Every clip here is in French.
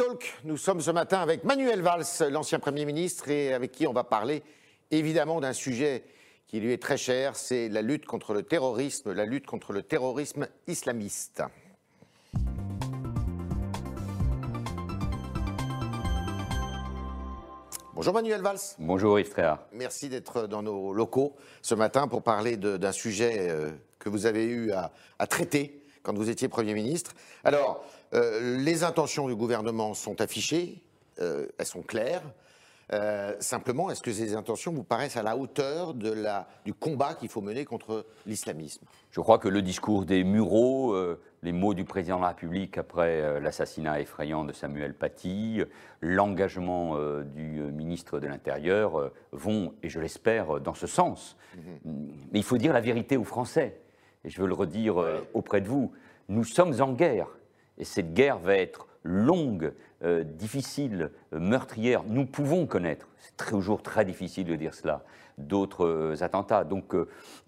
Talk, nous sommes ce matin avec Manuel Valls, l'ancien Premier ministre, et avec qui on va parler évidemment d'un sujet qui lui est très cher, c'est la lutte contre le terrorisme, la lutte contre le terrorisme islamiste. Bonjour Manuel Valls. Bonjour Yves. Merci d'être dans nos locaux ce matin pour parler d'un sujet euh, que vous avez eu à, traiter quand vous étiez Premier ministre. Alors, euh, les intentions du gouvernement sont affichées, euh, elles sont claires. Euh, simplement, est-ce que ces intentions vous paraissent à la hauteur de la, du combat qu'il faut mener contre l'islamisme? Je crois que le discours des Mureaux, euh, les mots du président de la République après euh, l'assassinat effrayant de Samuel Paty, l'engagement du ministre de l'Intérieur vont, et je l'espère, dans ce sens. Mhm. Mais il faut dire la vérité aux Français, et je veux le redire auprès de vous, nous sommes en guerre, et cette guerre va être longue, euh, difficile, euh, meurtrière, nous pouvons connaître, c'est toujours très difficile de dire cela, d'autres euh, attentats. Donc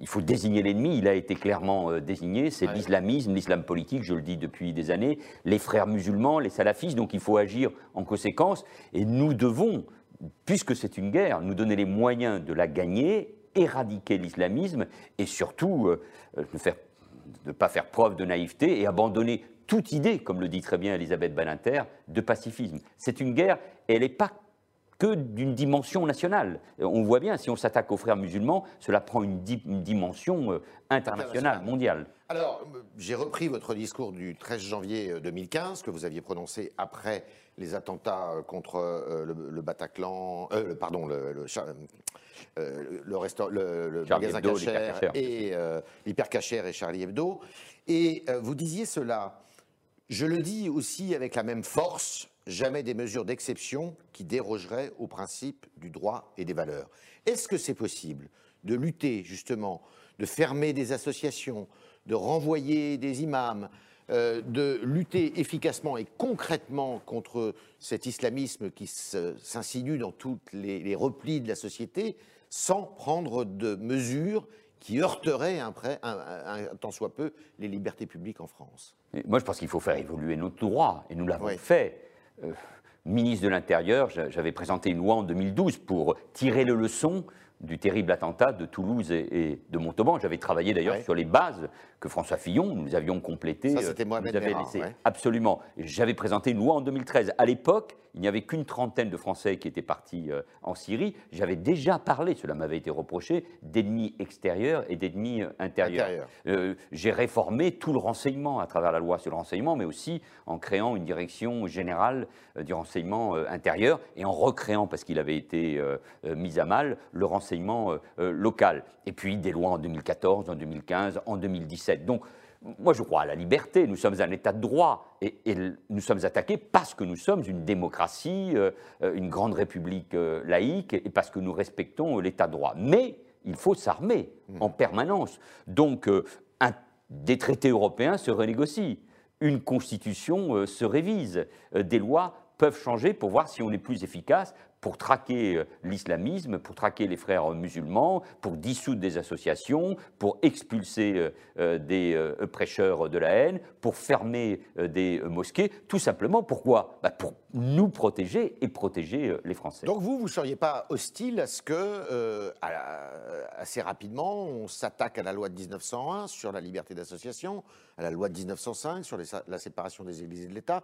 il faut désigner l'ennemi, il a été clairement désigné, c'est l'islamisme, l'islam politique, je le dis depuis des années, les frères musulmans, les salafistes, donc il faut agir en conséquence, et nous devons, puisque c'est une guerre, nous donner les moyens de la gagner, éradiquer l'islamisme, et surtout ne pas faire preuve de naïveté et abandonner toute idée, comme le dit très bien Elisabeth Balinter, de pacifisme. C'est une guerre, et elle n'est pas que d'une dimension nationale. On voit bien, si on s'attaque aux frères musulmans, cela prend une, dimension euh, internationale, mondiale. Alors, j'ai repris votre discours du 13 janvier 2015, euh, que vous aviez prononcé après les attentats euh, contre le, Bataclan, pardon, le, le, le, magasin Cacher et l'hypercachère et Charlie Hebdo. Et vous disiez cela, je le dis aussi avec la même force, jamais des mesures d'exception qui dérogeraient au principe du droit et des valeurs. Est-ce que c'est possible de lutter justement, de fermer des associations, de renvoyer des imams, euh, de lutter efficacement et concrètement contre cet islamisme qui s'insinue dans tous les, replis de la société sans prendre de mesures qui heurterait un, un, tant soit peu les libertés publiques en France? Moi, je pense qu'il faut faire évoluer notre droit, et nous l'avons fait. Euh, ministre de l'Intérieur, j'avais présenté une loi en 2012 pour tirer le leçon du terrible attentat de Toulouse et, de Montauban. J'avais travaillé d'ailleurs sur les bases que François Fillon, nous avions complétées. Ça, c'était moi, vous avez laissé. Absolument. J'avais présenté une loi en 2013. À l'époque, il n'y avait qu'une trentaine de Français qui étaient partis euh, en Syrie. J'avais déjà parlé, cela m'avait été reproché, d'ennemis extérieurs et d'ennemis euh, intérieurs. Euh, j'ai réformé tout le renseignement à travers la loi sur le renseignement, mais aussi en créant une direction générale du renseignement intérieur et en recréant, parce qu'il avait été mis à mal, le renseignement local. Et puis des lois en 2014, en 2015, en 2017. Donc, moi, je crois à la liberté. Nous sommes un État de droit et, nous sommes attaqués parce que nous sommes une démocratie, euh, euh, une grande république euh, laïque et parce que nous respectons l'État de droit. Mais il faut s'armer en mmh. permanence. Donc, des traités européens se renégocient, une constitution se révise, des lois peuvent changer pour voir si on est plus efficace, pour traquer euh, l'islamisme, pour traquer les frères musulmans, pour dissoudre des associations, pour expulser euh, euh, des prêcheurs de la haine, pour fermer des mosquées, tout simplement pourquoi? Bah, Pour nous protéger et protéger les Français. Donc vous, vous ne seriez pas hostile à ce que, assez rapidement, on s'attaque à la loi de 1901 sur la liberté d'association, à la loi de 1905 sur la séparation des églises et de l'État,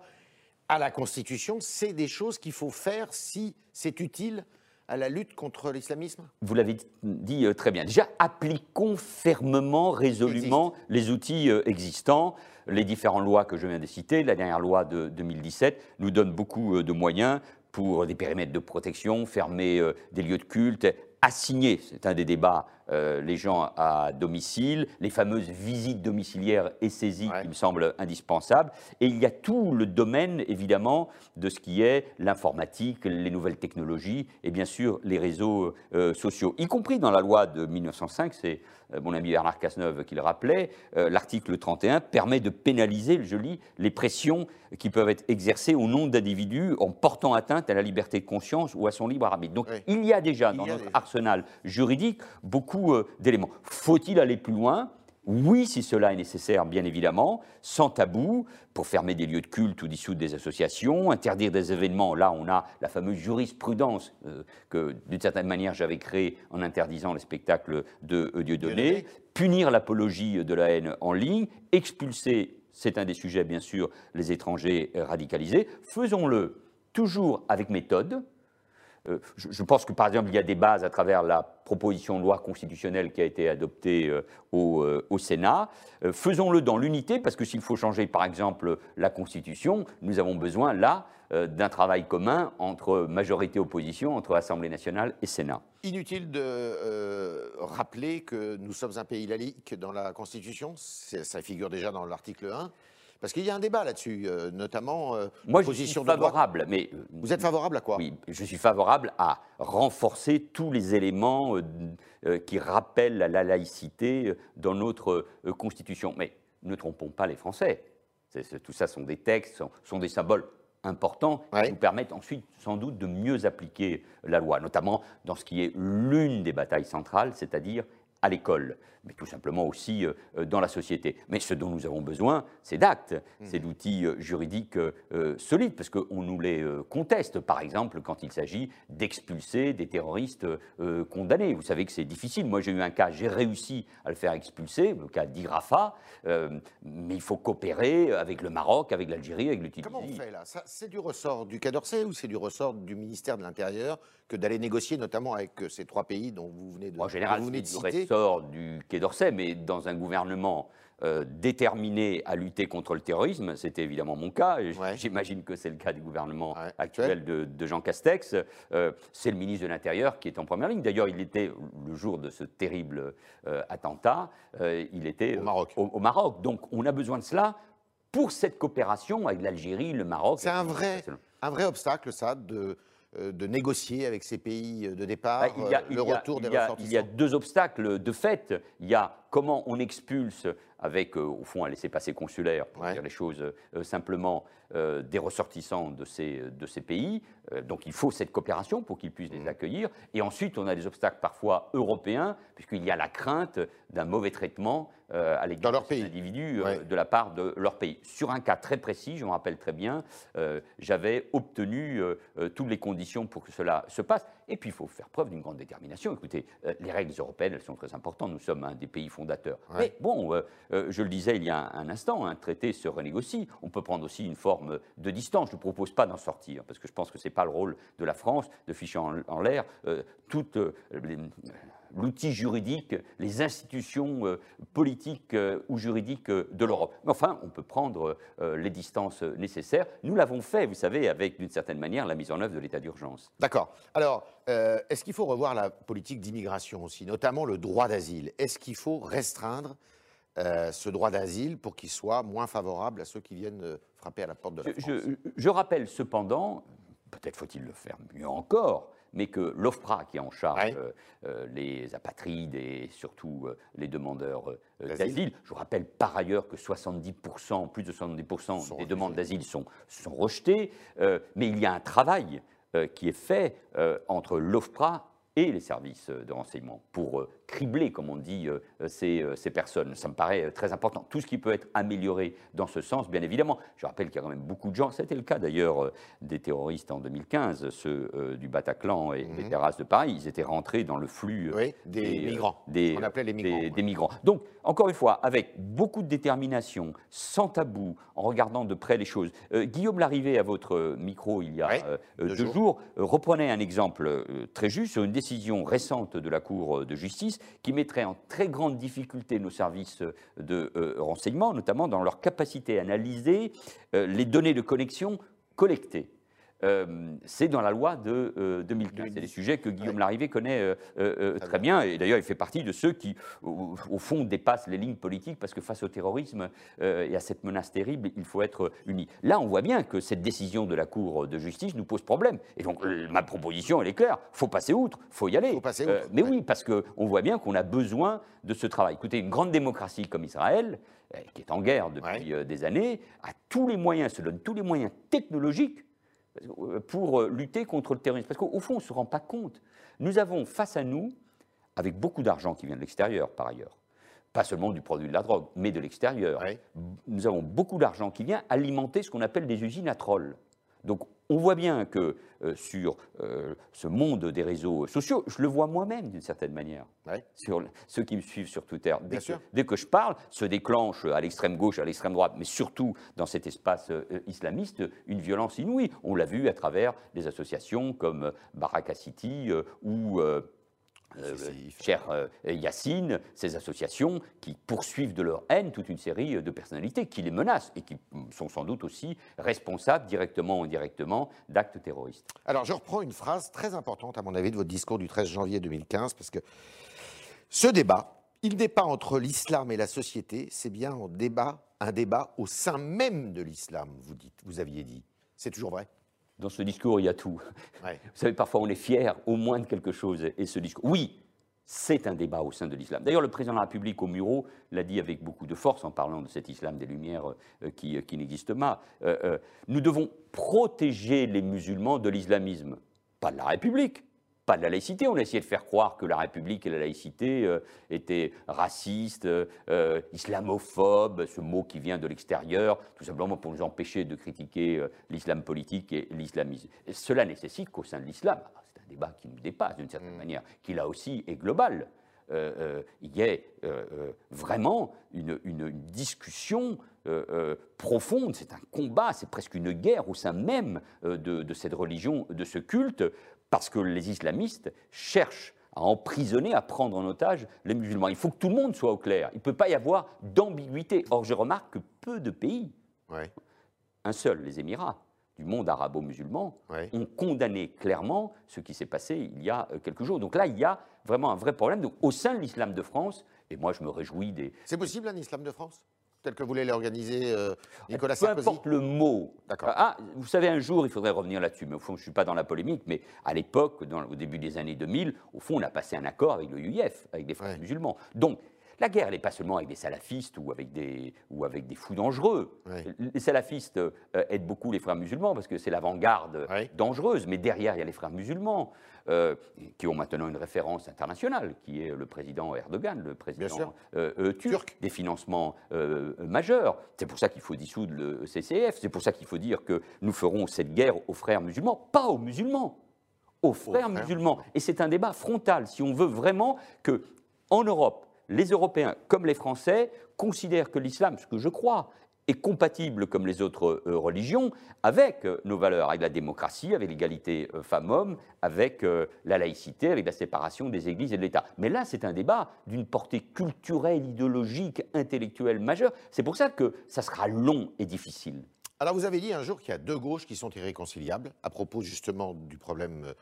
à la Constitution, c'est des choses qu'il faut faire si c'est utile à la lutte contre l'islamisme? Vous l'avez dit euh, très bien. Déjà, appliquons fermement, résolument les outils euh, existants. Les différentes lois que je viens de citer, la dernière loi de 2017, nous donne beaucoup euh, de moyens pour des périmètres de protection, fermer des lieux de culte, assigner, c'est un des débats, euh, les gens à domicile, les fameuses visites domiciliaires et saisies qui me semblent indispensables. Et il y a tout le domaine, évidemment, de ce qui est l'informatique, les nouvelles technologies et bien sûr les réseaux euh, sociaux, y compris dans la loi de 1905, c'est euh, mon ami Bernard Cazeneuve qui le rappelait, l'article 31 permet de pénaliser, je lis, les pressions qui peuvent être exercées au nom d'individus en portant atteinte à la liberté de conscience ou à son libre arbitre. Donc il y a déjà dans notre arsenal juridique beaucoup euh, d'éléments. Faut-il aller plus loin? Oui, si cela est nécessaire, bien évidemment, sans tabou, pour fermer des lieux de culte ou dissoudre des associations, interdire des événements. Là, on a la fameuse jurisprudence euh, que, d'une certaine manière, j'avais créée en interdisant les spectacles de euh, Dieudonné, punir l'apologie de la haine en ligne, expulser, c'est un des sujets, bien sûr, les étrangers radicalisés. Faisons-le toujours avec méthode, je, pense que, par exemple, il y a des bases à travers la proposition de loi constitutionnelle qui a été adoptée euh, euh, au, Sénat. Faisons-le dans l'unité, parce que s'il faut changer, par exemple, la Constitution, nous avons besoin, là, d'un travail commun entre majorité-opposition, entre Assemblée nationale et Sénat. Inutile de rappeler que nous sommes un pays laïque dans la Constitution, ça figure déjà dans l'article 1. Parce qu'il y a un débat là-dessus, euh, notamment euh, Moi, je suis favorable, mais euh, vous êtes favorable à quoi? Oui, je suis favorable à renforcer tous les éléments qui rappellent la laïcité dans notre constitution. Mais ne trompons pas les Français. tout ça sont des textes, sont, des symboles importants qui nous permettent ensuite sans doute de mieux appliquer la loi, notamment dans ce qui est l'une des batailles centrales, c'est-à-dire à l'école, mais tout simplement aussi euh, dans la société. Mais ce dont nous avons besoin, c'est d'actes, mmh. c'est d'outils euh, juridiques euh, solides, parce qu'on nous les conteste, par exemple, quand il s'agit d'expulser des terroristes condamnés. Vous savez que c'est difficile. Moi, j'ai eu un cas, j'ai réussi à le faire expulser, le cas d'Irafa, mais il faut coopérer avec le Maroc, avec l'Algérie, avec le Tunisie. Comment on fait là? C'est du ressort du Quai d'Orsay ou c'est du ressort du ministère de l'Intérieur que d'aller négocier, notamment avec ces trois pays dont vous venez de, en général, vous sort du Quai d'Orsay, mais dans un gouvernement euh, déterminé à lutter contre le terrorisme, c'était évidemment mon cas, j'imagine que c'est le cas du gouvernement actuel de, Jean Castex, euh, c'est le ministre de l'Intérieur qui est en première ligne. D'ailleurs, il était, le jour de ce terrible euh, attentat, il était au Maroc. au Maroc. Donc on a besoin de cela pour cette coopération avec l'Algérie, le Maroc. C'est un vrai, un vrai obstacle, ça, de de négocier avec ces pays de départ bah, il y a, euh, le retour des ressortissants Il y a deux obstacles de fait. Il y a comment on expulse avec, euh, au fond, un laissez-passer consulaire, pour dire les choses simplement, des ressortissants de ces, de ces pays. donc il faut cette coopération pour qu'ils puissent les mmh. accueillir. Et ensuite, on a des obstacles parfois européens, puisqu'il y a la crainte d'un mauvais traitement à l'égard des individus de la part de leur pays. Sur un cas très précis, je me rappelle très bien, j'avais obtenu toutes les conditions pour que cela se passe. Et puis, il faut faire preuve d'une grande détermination. Écoutez, les règles européennes, elles sont très importantes. Nous sommes un des pays fondateur. Mais bon, euh, euh, je le disais il y a un, instant, un traité se renégocie. On peut prendre aussi une forme de distance. Je ne propose pas d'en sortir, parce que je pense que ce n'est pas le rôle de la France de ficher en, l'air euh, toute l'outil juridique, les institutions politiques ou juridiques de l'Europe. Mais enfin, on peut prendre les distances nécessaires. Nous l'avons fait, vous savez, avec d'une certaine manière la mise en œuvre de l'état d'urgence. D'accord. Alors, est-ce qu'il faut revoir la politique d'immigration aussi, notamment le droit d'asile? Est-ce qu'il faut restreindre euh, ce droit d'asile pour qu'il soit moins favorable à ceux qui viennent euh, frapper à la porte de la France? Je, rappelle cependant, peut-être faut-il le faire mieux encore, mais que l'OFPRA, qui est en charge euh, les apatrides et surtout les demandeurs d'asile, je rappelle par ailleurs que 70%, plus de 70% des demandes d'asile sont, sont rejetées, mais il y a un travail qui est fait entre l'OFPRA et les services de renseignement pour euh, cribler, comme on dit, euh, ces, euh, ces, personnes. Ça me paraît très important. Tout ce qui peut être amélioré dans ce sens, bien évidemment. Je rappelle qu'il y a quand même beaucoup de gens, c'était le cas d'ailleurs des terroristes en 2015, ceux du Bataclan et des mhm. terrasses de Paris, ils étaient rentrés dans le flux des, migrants, des, on appelait les migrants. Des, migrants. Donc, encore une fois, avec beaucoup de détermination, sans tabou, en regardant de près les choses. Guillaume Larrivé, à votre micro il y a deux, jours, reprenait un exemple très juste sur une décision récente de la Cour de justice qui mettrait en très grande difficulté nos services de euh, renseignement, notamment dans leur capacité à analyser euh, les données de connexion collectées. Euh, c'est dans la loi de 2015. Euh, c'est des sujets que Guillaume Larrivé connaît euh, très bien. Et d'ailleurs, il fait partie de ceux qui, au, fond, dépassent les lignes politiques parce que face au terrorisme et à cette menace terrible, il faut être unis. Là, on voit bien que cette décision de la Cour de justice nous pose problème. Et donc, ma proposition, elle est claire. Il faut passer outre, il faut y aller. Faut passer outre, mais oui, parce qu'on voit bien qu'on a besoin de ce travail. Écoutez, une grande démocratie comme Israël, qui est en guerre depuis des années, a tous les moyens, se donne tous les moyens technologiques pour euh, lutter contre le terrorisme. Parce qu'au fond, on ne se rend pas compte. Nous avons face à nous, avec beaucoup d'argent qui vient de l'extérieur par ailleurs, pas seulement du produit de la drogue, mais de l'extérieur. Nous avons beaucoup d'argent qui vient alimenter ce qu'on appelle des usines à trolls. Donc on voit bien que euh, sur euh, ce monde des réseaux sociaux, je le vois moi-même d'une certaine manière, sur ceux qui me suivent sur Twitter. Dès que, dès que, je parle, se déclenche à l'extrême gauche, à l'extrême droite, mais surtout dans cet espace euh, islamiste, une violence inouïe. On l'a vu à travers des associations comme Baraka City ou euh, cher euh, Yacine, ces associations qui poursuivent de leur haine toute une série de personnalités qui les menacent et qui sont sans doute aussi responsables, directement ou indirectement, d'actes terroristes. Alors je reprends une phrase très importante, à mon avis, de votre discours du 13 janvier 2015, parce que ce débat, il n'est pas entre l'islam et la société, c'est bien un débat, un débat au sein même de l'islam, vous, dites, vous aviez dit. C'est toujours vrai? Dans ce discours, il y a tout. Vous savez, parfois on est fier au moins de quelque chose. Et ce discours, oui, c'est un débat au sein de l'islam. D'ailleurs, le président de la République au Muro l'a dit avec beaucoup de force en parlant de cet islam des Lumières euh, qui, euh, qui n'existe pas. Euh, nous devons protéger les musulmans de l'islamisme, pas de la République pas de la laïcité. On a essayé de faire croire que la République et la laïcité euh, étaient racistes, euh, islamophobes, ce mot qui vient de l'extérieur, tout simplement pour nous empêcher de critiquer euh, l'islam politique et l'islamisme. Cela nécessite qu'au sein de l'islam, ah, c'est un débat qui nous dépasse d'une certaine mm. manière, qui là aussi est global, il y ait vraiment une, discussion profonde, c'est un combat, c'est presque une guerre au sein même de, cette religion, de ce culte, parce que les islamistes cherchent à emprisonner, à prendre en otage les musulmans. Il faut que tout le monde soit au clair. Il ne peut pas y avoir d'ambiguïté. Or, je remarque que peu de pays, un seul, les Émirats, du monde arabo-musulman, ont condamné clairement ce qui s'est passé il y a euh, quelques jours. Donc là, il y a vraiment un vrai problème. Donc, au sein de l'islam de France, et moi je me réjouis des... C'est possible un islam de France? Tel que voulait l'organiser euh, Nicolas Sarkozy Peu importe le mot. Ah, vous savez, un jour, il faudrait revenir là-dessus, mais au fond, je ne suis pas dans la polémique, mais à l'époque, au début des années 2000, au fond, on a passé un accord avec le UIF, avec des frères musulmans. Donc, la guerre, elle n'est pas seulement avec des salafistes ou avec des, ou avec des fous dangereux. Les salafistes euh, aident beaucoup les frères musulmans parce que c'est l'avant-garde dangereuse, mais derrière, il y a les frères musulmans. Euh, qui ont maintenant une référence internationale, qui est le président Erdogan, le président euh, turc, des financements majeurs. C'est pour ça qu'il faut dissoudre le CCF, c'est pour ça qu'il faut dire que nous ferons cette guerre aux frères musulmans, pas aux musulmans, aux frères, musulmans. Et c'est un débat frontal, si on veut vraiment que, en Europe, les Européens comme les Français considèrent que l'islam, ce que je crois, est compatible comme les autres euh, religions avec euh, nos valeurs, avec la démocratie, avec l'égalité euh, femmes-hommes, avec la laïcité, avec la séparation des églises et de l'État. Mais là, c'est un débat d'une portée culturelle, idéologique, intellectuelle majeure. C'est pour ça que ça sera long et difficile. Alors vous avez dit un jour qu'il y a deux gauches qui sont irréconciliables à propos justement du problème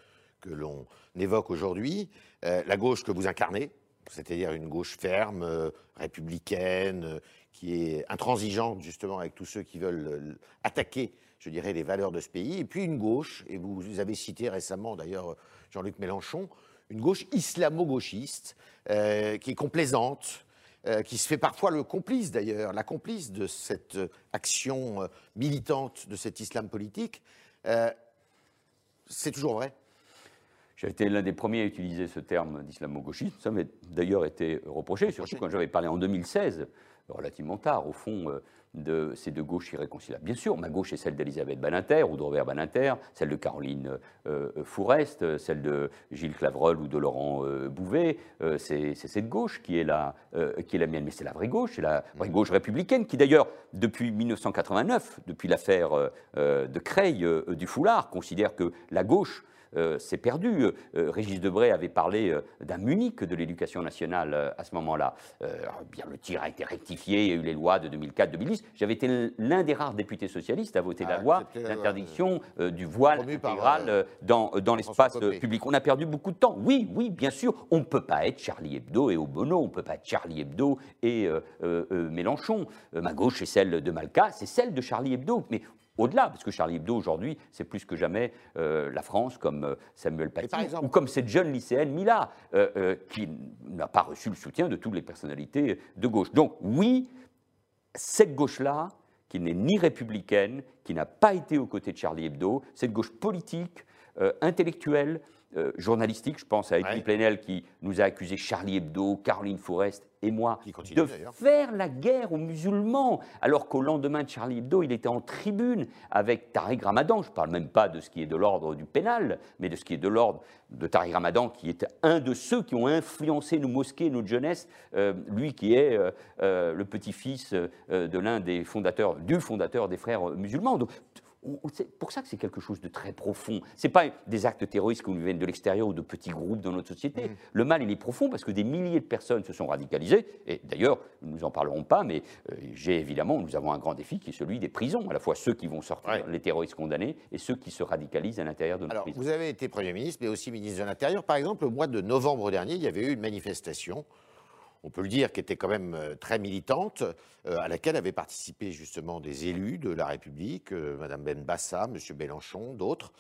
que l'on évoque aujourd'hui. la gauche que vous incarnez, c'est-à-dire une gauche ferme, euh, républicaine, euh, qui est intransigeante justement avec tous ceux qui veulent euh, attaquer, je dirais, les valeurs de ce pays, et puis une gauche, et vous avez cité récemment d'ailleurs Jean-Luc Mélenchon, une gauche islamo-gauchiste, qui est complaisante, qui se fait parfois le complice d'ailleurs, la complice de cette action militante de cet islam politique. c'est toujours vrai j'ai été l'un des premiers à utiliser ce terme d'islamo-gauchisme. Ça m'a d'ailleurs été reproché, surtout quand j'avais parlé en 2016, relativement tard, au fond, euh, de ces deux gauches irréconciliables. Bien sûr, ma gauche est celle d'Elisabeth Baninter ou de Robert Baninter, celle de Caroline euh, Fourest, celle de Gilles Clavreul ou de Laurent euh, Bouvet. c'est cette gauche qui est, la, qui est la mienne. Mais c'est la vraie gauche, c'est la vraie gauche républicaine qui, d'ailleurs, depuis 1989, depuis l'affaire de Creil du foulard, considère que la gauche euh, c'est perdu. Euh, Régis Debray avait parlé euh, d'un Munich de l'éducation nationale à ce moment-là. bien, le tir a été rectifié, il y a eu les lois de 2004-2010. J'avais été l'un des rares députés socialistes à voter la ah, loi d'interdiction du voile intégral dans, dans l'espace public. On a perdu beaucoup de temps. Oui, oui, bien sûr, on ne peut pas être Charlie Hebdo et Obono, on ne peut pas être Charlie Hebdo et Mélenchon. ma gauche est celle de Malka, c'est celle de Charlie Hebdo. Mais au-delà, parce que Charlie Hebdo aujourd'hui, c'est plus que jamais euh, la France, comme euh, Samuel Paty, ou comme cette jeune lycéenne Mila, euh, qui n'a pas reçu le soutien de toutes les personnalités de gauche. Donc oui, cette gauche-là, qui n'est ni républicaine, qui n'a pas été aux côtés de Charlie Hebdo, cette gauche politique, intellectuelle, euh, journalistique. Je pense à Edwin Plenel qui nous a accusé Charlie Hebdo, Caroline Forest et moi de faire la guerre aux musulmans, alors qu'au lendemain de Charlie Hebdo, il était en tribune avec Tariq Ramadan. Je ne parle même pas de ce qui est de l'ordre du pénal, mais de ce qui est de l'ordre de Tariq Ramadan, qui est un de ceux qui ont influencé nos mosquées, notre jeunesse, euh, lui qui est euh, le petit-fils de l'un des fondateurs, du fondateur des frères musulmans. Donc, c'est pour ça que c'est quelque chose de très profond. Ce n'est pas des actes terroristes qui nous viennent de l'extérieur ou de petits groupes dans notre société. Mm. Le mal, il est profond parce que des milliers de personnes se sont radicalisées. Et d'ailleurs, nous n'en parlerons pas, mais euh, j'ai évidemment, nous avons un grand défi qui est celui des prisons, à la fois ceux qui vont sortir, les terroristes condamnés, et ceux qui se radicalisent à l'intérieur de nos Alors, prisons. Vous avez été Premier ministre, mais aussi ministre de l'Intérieur. Par exemple, au mois de novembre dernier, il y avait eu une manifestation on peut le dire, qui était quand même euh, très militante, euh, à laquelle avaient participé justement des élus de la République, euh, Madame Benbassa, M. Mélenchon, d'autres.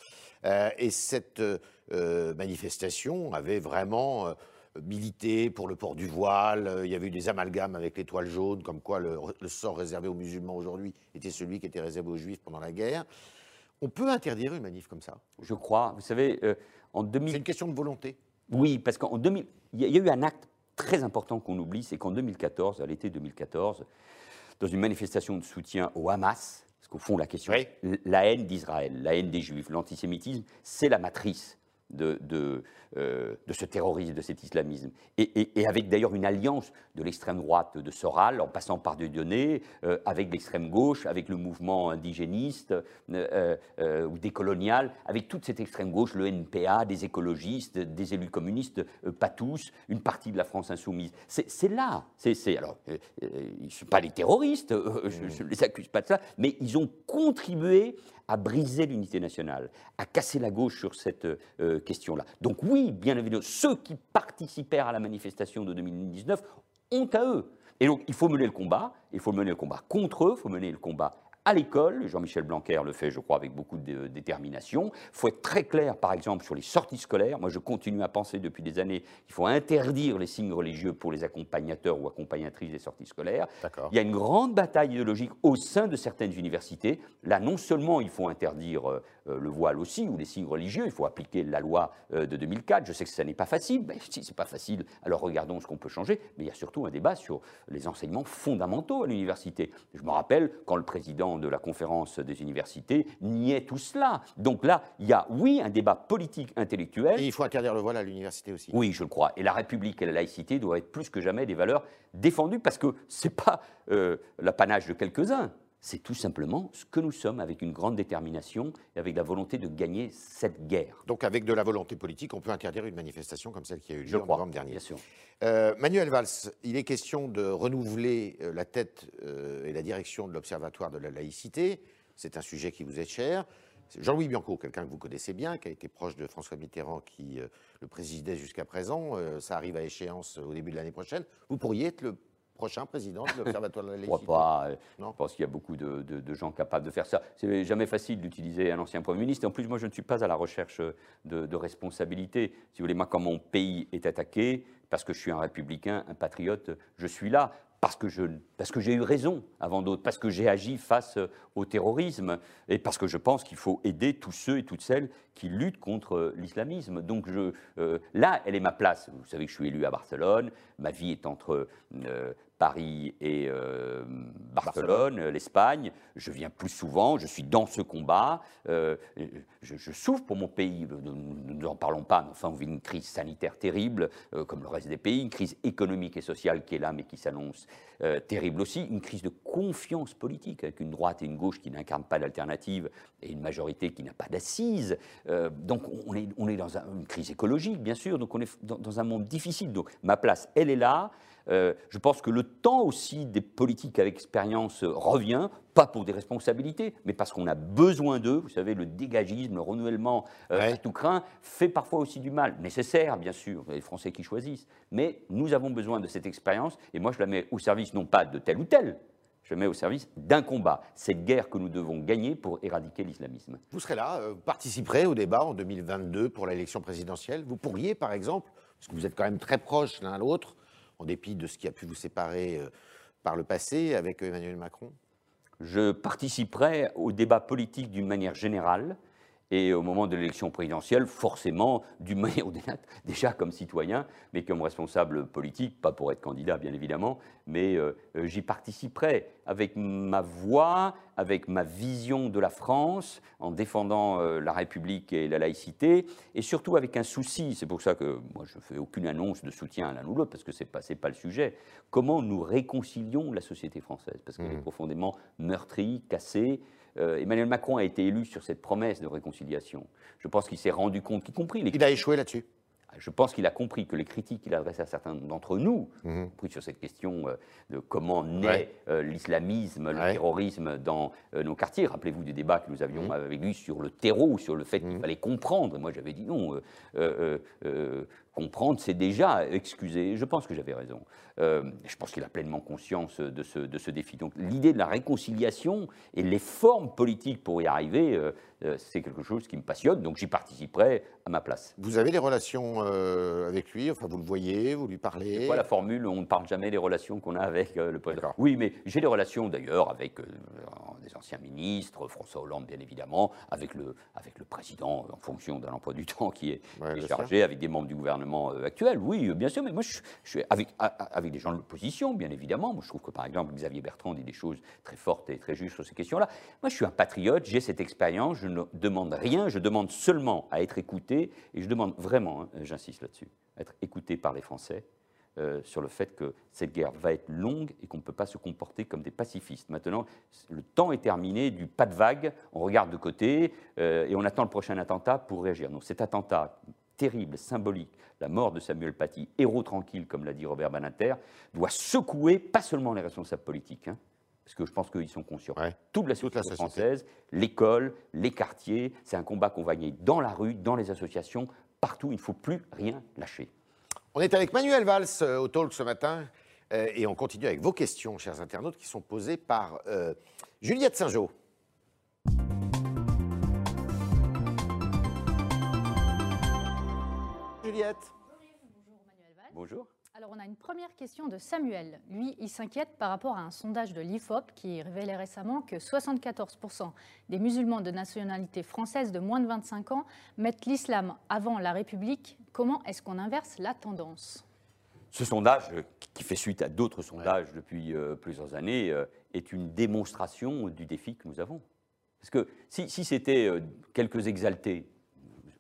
et cette manifestation avait vraiment milité pour le port du voile. Il y avait eu des amalgames avec l'étoile jaune, comme quoi le, sort réservé aux musulmans aujourd'hui était celui qui était réservé aux juifs pendant la guerre. On peut interdire une manif comme ça? Je crois. Vous savez, en 2000. C'est une question de volonté. Oui, parce qu'en 2000, il y a eu un acte très important qu'on oublie, c'est qu'en 2014, à l'été 2014, dans une manifestation de soutien au Hamas, parce qu'au fond, la question, la haine d'Israël, la haine des Juifs, l'antisémitisme, c'est la matrice de, de, euh, de ce terrorisme, de cet islamisme. Et, avec d'ailleurs une alliance de l'extrême droite de Soral, en passant par Dieudonné, euh, avec l'extrême gauche, avec le mouvement indigéniste euh, ou décolonial, avec toute cette extrême gauche, le NPA, des écologistes, des élus communistes, pas tous, une partie de la France insoumise. C'est là. c'est alors, ils ne sont pas les terroristes, je ne les accuse pas de ça, mais ils ont contribué à briser l'unité nationale, à casser la gauche sur cette question-là. Donc oui, oui, bien évidemment, ceux qui participèrent à la manifestation de 2019 ont à eux. Et donc, il faut mener le combat, il faut mener le combat contre eux, il faut mener le combat à l'école. Jean-Michel Blanquer le fait, je crois, avec beaucoup de détermination. Il faut être très clair, par exemple, sur les sorties scolaires. Moi, je continue à penser depuis des années qu'il faut interdire les signes religieux pour les accompagnateurs ou accompagnatrices des sorties scolaires. Il y a une grande bataille idéologique au sein de certaines universités. Là, non seulement il faut interdire euh, euh, le voile aussi, ou les signes religieux, il faut appliquer la loi euh, de 2004. Je sais que ça n'est pas facile, mais si c'est pas facile, alors regardons ce qu'on peut changer. Mais il y a surtout un débat sur les enseignements fondamentaux à l'université. Je me rappelle quand le président de la conférence des universités niait tout cela. Donc là, il y a, oui, un débat politique, intellectuel. Et il faut interdire le voile à l'université aussi. Oui, je le crois. Et la République et la laïcité doivent être plus que jamais des valeurs défendues parce que ce n'est pas euh, l'apanage de quelques-uns c'est tout simplement ce que nous sommes avec une grande détermination et avec la volonté de gagner cette guerre. Donc avec de la volonté politique, on peut interdire une manifestation comme celle qui a eu lieu en novembre dernier. Bien sûr. Euh, Manuel Valls, il est question de renouveler euh, la tête euh, et la direction de l'Observatoire de la laïcité. C'est un sujet qui vous est cher. Jean-Louis Bianco, quelqu'un que vous connaissez bien, qui a été proche de François Mitterrand, qui le présidait jusqu'à présent. ça arrive à échéance au début de l'année prochaine. Vous pourriez être le prochain président de l'Observatoire de la laïcité Je crois pas. Je pense qu'il y a beaucoup de, gens capables de faire ça. C'est jamais facile d'utiliser un ancien Premier ministre. En plus, moi, je ne suis pas à la recherche de, de responsabilité. Si vous voulez, moi, quand mon pays est attaqué, parce que je suis un républicain, un patriote, je suis là parce que, je, parce que j'ai eu raison avant d'autres, parce que j'ai agi face au terrorisme et parce que je pense qu'il faut aider tous ceux et toutes celles qui luttent contre l'islamisme. Donc je, euh, là, elle est ma place. Vous savez que je suis élu à Barcelone, ma vie est entre euh, Paris et euh, Barcelone, l'Espagne. Je viens plus souvent, je suis dans ce combat. Euh, je, souffre pour mon pays, nous n'en parlons pas, mais enfin, on vit une crise sanitaire terrible, euh, comme le reste des pays, une crise économique et sociale qui est là, mais qui s'annonce terrible aussi, une crise de confiance politique, avec une droite et une gauche qui n'incarnent pas d'alternative et une majorité qui n'a pas d'assises. donc, on est, on est dans une crise écologique, bien sûr, donc on est dans un monde difficile. Donc, ma place, elle est là. Euh, je pense que le temps aussi des politiques avec expérience revient, pas pour des responsabilités, mais parce qu'on a besoin d'eux. Vous savez, le dégagisme, le renouvellement euh, tout craint fait parfois aussi du mal. Nécessaire, bien sûr, les Français qui choisissent. Mais nous avons besoin de cette expérience, et moi je la mets au service non pas de tel ou tel, je mets au service d'un combat, cette guerre que nous devons gagner pour éradiquer l'islamisme. Vous serez là, euh, vous participerez au débat en 2022 pour l'élection présidentielle. Vous pourriez, par exemple, parce que vous êtes quand même très proches l'un à l'autre, en dépit de ce qui a pu vous séparer euh, par le passé avec Emmanuel Macron? Je participerai au débat politique d'une manière générale Et au moment de l'élection présidentielle, forcément, du au déjà comme citoyen, mais comme responsable politique, pas pour être candidat bien évidemment, mais euh, euh, j'y participerai avec ma voix, avec ma vision de la France, en défendant euh, la République et la laïcité, et surtout avec un souci, c'est pour ça que moi je ne fais aucune annonce de soutien à l'un ou l'autre, parce que ce n'est pas, pas le sujet, comment nous réconcilions la société française, parce qu'elle est mmh. profondément meurtrie, cassée, euh, Emmanuel Macron a été élu sur cette promesse de réconciliation. Je pense qu'il s'est rendu compte, y compris Il a échoué là-dessus je pense qu'il a compris que les critiques qu'il adressait à certains d'entre nous, mmh. sur cette question euh, de comment naît euh, l'islamisme, le terrorisme dans nos quartiers. Rappelez-vous du débat que nous avions mhm. avec lui sur le terreau, sur le fait qu'il mhm. fallait comprendre. Moi, j'avais dit non comprendre, c'est déjà excuser. Je pense que j'avais raison. Euh, je pense qu'il a pleinement conscience de ce, de ce défi. Donc l'idée de la réconciliation et les formes politiques pour y arriver, euh, euh, c'est quelque chose qui me passionne. Donc j'y participerai à ma place. Vous avez des relations avec lui? Enfin, vous le voyez, vous lui parlez? C'est quoi la formule? On ne parle jamais des relations qu'on a avec le président. Oui, mais j'ai des relations d'ailleurs avec des anciens ministres, François Hollande bien évidemment, avec le, avec le président en fonction de l'emploi du temps qui est, chargé, avec des membres du gouvernement euh, actuel, oui, bien sûr, mais moi je, suis avec, avec des gens de l'opposition, bien évidemment. Moi je trouve que par exemple Xavier Bertrand dit des choses très fortes et très justes sur ces questions-là. Moi je suis un patriote, j'ai cette expérience, je ne demande rien, je demande seulement à être écouté, et je demande vraiment, hein, j'insiste là-dessus, être écouté par les Français euh, sur le fait que cette guerre va être longue et qu'on ne peut pas se comporter comme des pacifistes. Maintenant, le temps est terminé du pas de vague, on regarde de côté euh, et on attend le prochain attentat pour réagir. Donc cet attentat terrible, symbolique, la mort de Samuel Paty, héros tranquille, comme l'a dit Robert Banater, doit secouer pas seulement les responsables politiques, hein, parce que je pense qu'ils sont conscients. Toute la société française, l'école, les quartiers, c'est un combat qu'on va gagner dans la rue, dans les associations, partout. Il ne faut plus rien lâcher. On est avec Manuel Valls euh, au talk ce matin euh, et on continue avec vos questions, chers internautes, qui sont posées par euh, Juliette Saint-Jean. Juliette. Bonjour Manuel Valls. Bonjour. Alors on a une première question de Samuel. Lui, il s'inquiète par rapport à un sondage de l'IFOP qui révélait récemment que 74% des musulmans de nationalité française de moins de 25 ans mettent l'islam avant la République. Comment est-ce qu'on inverse la tendance? Ce sondage, qui fait suite à d'autres sondages depuis euh, plusieurs années, euh, est une démonstration du défi que nous avons. Parce que si, c'était euh, quelques exaltés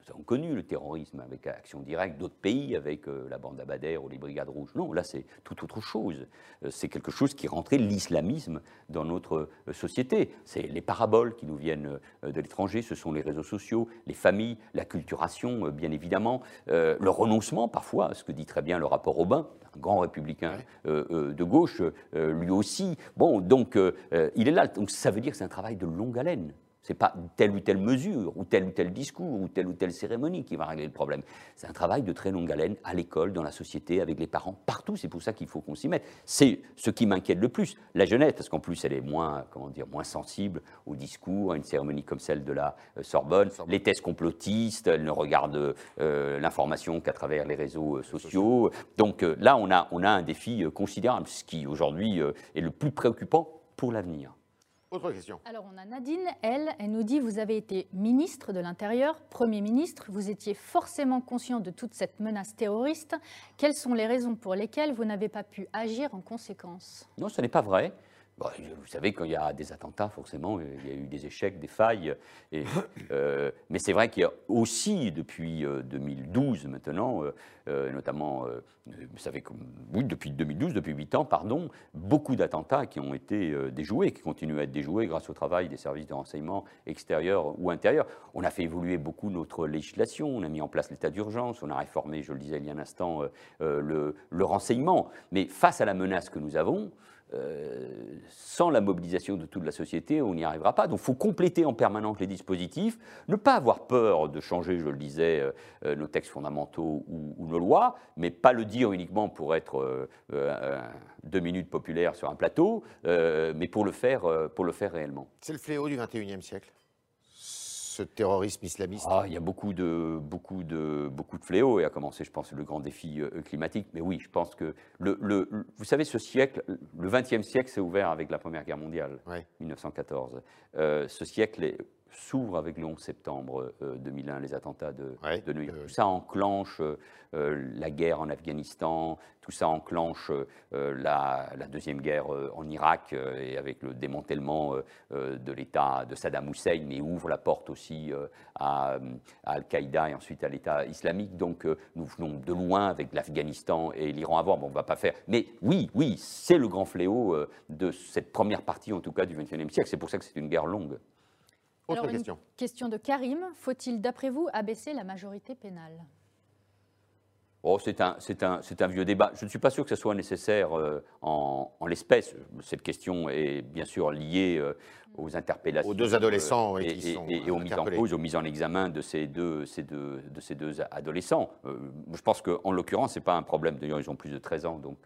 nous avons connu le terrorisme avec Action Directe, d'autres pays avec euh, la bande Abadère ou les Brigades Rouges. Non, là c'est tout autre chose. Euh, c'est quelque chose qui rentrait l'islamisme dans notre euh, société. C'est les paraboles qui nous viennent de l'étranger, ce sont les réseaux sociaux, les familles, la culturation, bien évidemment, le renoncement parfois, ce que dit très bien le rapport Aubin, un grand républicain de gauche, lui aussi. Bon, donc il est là. Donc ça veut dire que c'est un travail de longue haleine. Ce n'est pas telle ou telle mesure, ou tel ou tel discours, ou telle ou telle cérémonie qui va régler le problème. C'est un travail de très longue haleine à l'école, dans la société, avec les parents, partout. C'est pour ça qu'il faut qu'on s'y mette. C'est ce qui m'inquiète le plus. La jeunesse, parce qu'en plus, elle est moins, comment dire, moins sensible au discours, à une cérémonie comme celle de la euh, Sorbonne. Les thèses complotistes, elle ne regarde euh, l'information qu'à travers les réseaux euh, sociaux. Donc là, on a, on a un défi considérable, ce qui aujourd'hui est le plus préoccupant pour l'avenir. Autre question. Alors on a Nadine, elle, elle nous dit, vous avez été ministre de l'Intérieur, Premier ministre, vous étiez forcément conscient de toute cette menace terroriste. Quelles sont les raisons pour lesquelles vous n'avez pas pu agir en conséquence? Non, ce n'est pas vrai. Vous savez, quand il y a des attentats, forcément, il y a eu des échecs, des failles. Et, euh, mais c'est vrai qu'il y a aussi, depuis 2012 euh, maintenant, euh, notamment, vous savez, oui, depuis 2012, depuis 8 ans, pardon, beaucoup d'attentats qui ont été déjoués, qui continuent à être déjoués grâce au travail des services de renseignement extérieurs ou intérieurs. On a fait évoluer beaucoup notre législation, on a mis en place l'état d'urgence, on a réformé, je le disais il y a un instant, le, le renseignement. Mais face à la menace que nous avons, euh, sans la mobilisation de toute la société, on n'y arrivera pas. Donc il faut compléter en permanence les dispositifs, ne pas avoir peur de changer, je le disais, euh, euh, nos textes fondamentaux ou, nos lois, mais pas le dire uniquement pour être deux minutes populaire sur un plateau, mais pour le faire, pour le faire réellement. C'est le fléau du 21e siècle ce terrorisme islamiste ah, Il y a beaucoup de, beaucoup, de, beaucoup de fléaux, et à commencer, je pense, le grand défi euh, climatique. Mais oui, je pense que, le, le, vous savez, ce siècle, le XXe siècle s'est ouvert avec la Première Guerre mondiale, 1914. Euh, ce siècle s'ouvre avec le 11 septembre 2001, les attentats de, de New York. Tout ça enclenche la guerre en Afghanistan, tout ça enclenche la, Deuxième Guerre en Irak et avec le démantèlement de l'État de Saddam Hussein, mais ouvre la porte aussi à, Al-Qaïda et ensuite à l'État islamique. Donc nous venons de loin avec l'Afghanistan et l'Iran avant. Bon, on ne va pas faire. Mais oui, oui, c'est le grand fléau de cette première partie, en tout cas, du XXIe siècle. C'est pour ça que c'est une guerre longue. Autre question. question de Karim. Faut-il, d'après vous, abaisser la majorité pénale? Oh, c'est un, un, un, vieux débat. Je ne suis pas sûr que ce soit nécessaire euh, en, en l'espèce. Cette question est bien sûr liée euh, aux interpellations. Aux deux adolescents euh, et, qui sont et, aux mises en cause, aux mises en examen de ces deux, ces deux, de ces deux adolescents. je pense qu'en l'occurrence, ce n'est pas un problème. D'ailleurs, ils ont plus de 13 ans, donc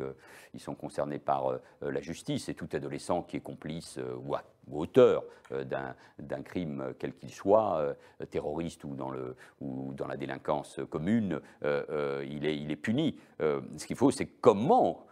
ils sont concernés par la justice. Et tout adolescent qui est complice ou, auteur d'un crime quel qu'il soit, terroriste ou dans, le, ou dans la délinquance commune, il est il est puni. Euh, ce qu'il faut, c'est comment,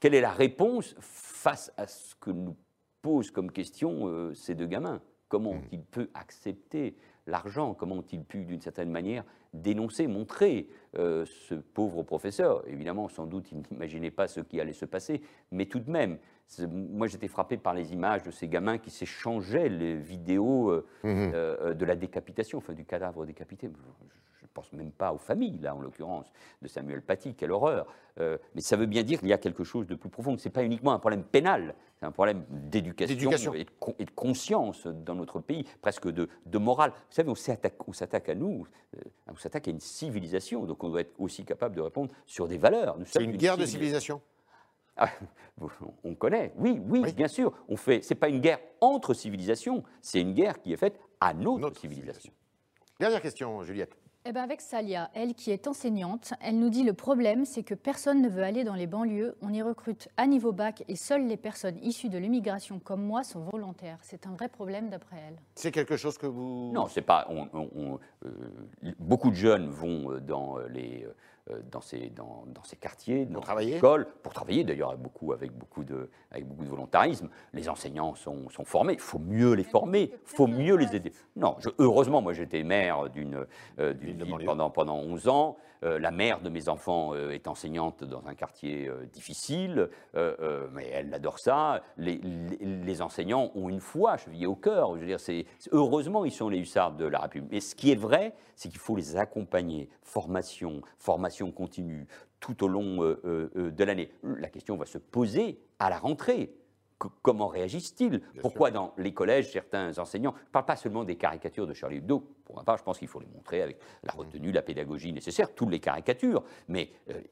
quelle est la réponse face à ce que nous posent comme question euh, ces deux gamins Comment mmh. ont-ils pu accepter l'argent? Comment ont-ils pu, d'une certaine manière, dénoncer, montrer euh, ce pauvre professeur? Évidemment, sans doute, ils n'imaginaient pas ce qui allait se passer, mais tout de même, moi j'étais frappé par les images de ces gamins qui s'échangeaient les vidéos mmh. de la décapitation, enfin du cadavre décapité pense même pas aux familles, là, en l'occurrence, de Samuel Paty, quelle horreur. Euh, mais ça veut bien dire qu'il y a quelque chose de plus profond. Ce n'est pas uniquement un problème pénal, c'est un problème d'éducation et, et, de conscience dans notre pays, presque de, de morale. Vous savez, on s'attaque à nous, euh, on s'attaque à une civilisation, donc on doit être aussi capable de répondre sur des valeurs. C'est une, guerre de civilisation ah, on connaît, oui, oui, bien sûr. On fait, c'est pas une guerre entre civilisations, c'est une guerre qui est faite à notre, civilisation. Dernière question, Juliette. Eh ben avec Salia, elle qui est enseignante, elle nous dit le problème, c'est que personne ne veut aller dans les banlieues. On y recrute à niveau bac et seules les personnes issues de l'immigration comme moi sont volontaires. C'est un vrai problème d'après elle. C'est quelque chose que vous... Non, c'est pas... On, euh, beaucoup de jeunes vont euh, dans les euh, dans ces, dans, dans ces quartiers, dans les écoles, pour travailler d'ailleurs avec beaucoup, avec, beaucoup de, avec beaucoup de volontarisme. Les enseignants sont, sont formés, il faut mieux les former, il faut mieux les aider. Non, je, heureusement, moi j'étais maire d'une euh, ville pendant, pendant 11 ans. Euh, la mère de mes enfants est enseignante dans un quartier difficile, mais elle adore ça. Les, enseignants ont une foi chevillée au cœur. Je veux dire, c'est, heureusement, ils sont les hussards de la République. Mais ce qui est vrai, c'est qu'il faut les accompagner. Formation, formation continue tout au long euh, euh, euh, de l'année. La question va se poser à la rentrée. Comment réagissent-ils? Pourquoi dans les collèges, certains enseignants ne parlent pas seulement des caricatures de Charlie Hebdo Pour ma part, je pense qu'il faut les montrer avec la retenue, la pédagogie nécessaire, toutes les caricatures. Mais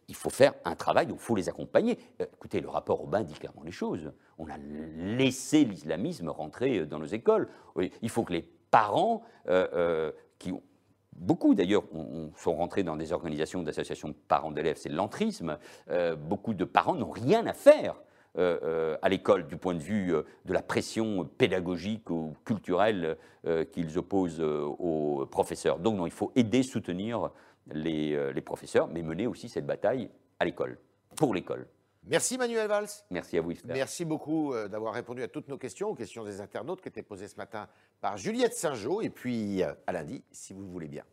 il faut faire un travail, donc il faut les accompagner. écoutez, le rapport Aubin dit clairement les choses. On a laissé l'islamisme rentrer dans nos écoles. Il faut que les parents qui ont Beaucoup d'ailleurs sont rentrés dans des organisations d'associations de parents d'élèves, c'est l'entrisme. Euh, beaucoup de parents n'ont rien à faire euh, euh, à l'école du point de vue de la pression pédagogique ou culturelle qu'ils opposent aux professeurs. Donc non, il faut aider, soutenir les, les professeurs, mais mener aussi cette bataille à l'école, pour l'école. Merci Manuel Valls. Merci à vous. Merci beaucoup d'avoir répondu à toutes nos questions, aux questions des internautes qui étaient posées ce matin par Juliette Saint-Jean. Et puis à lundi, si vous le voulez bien.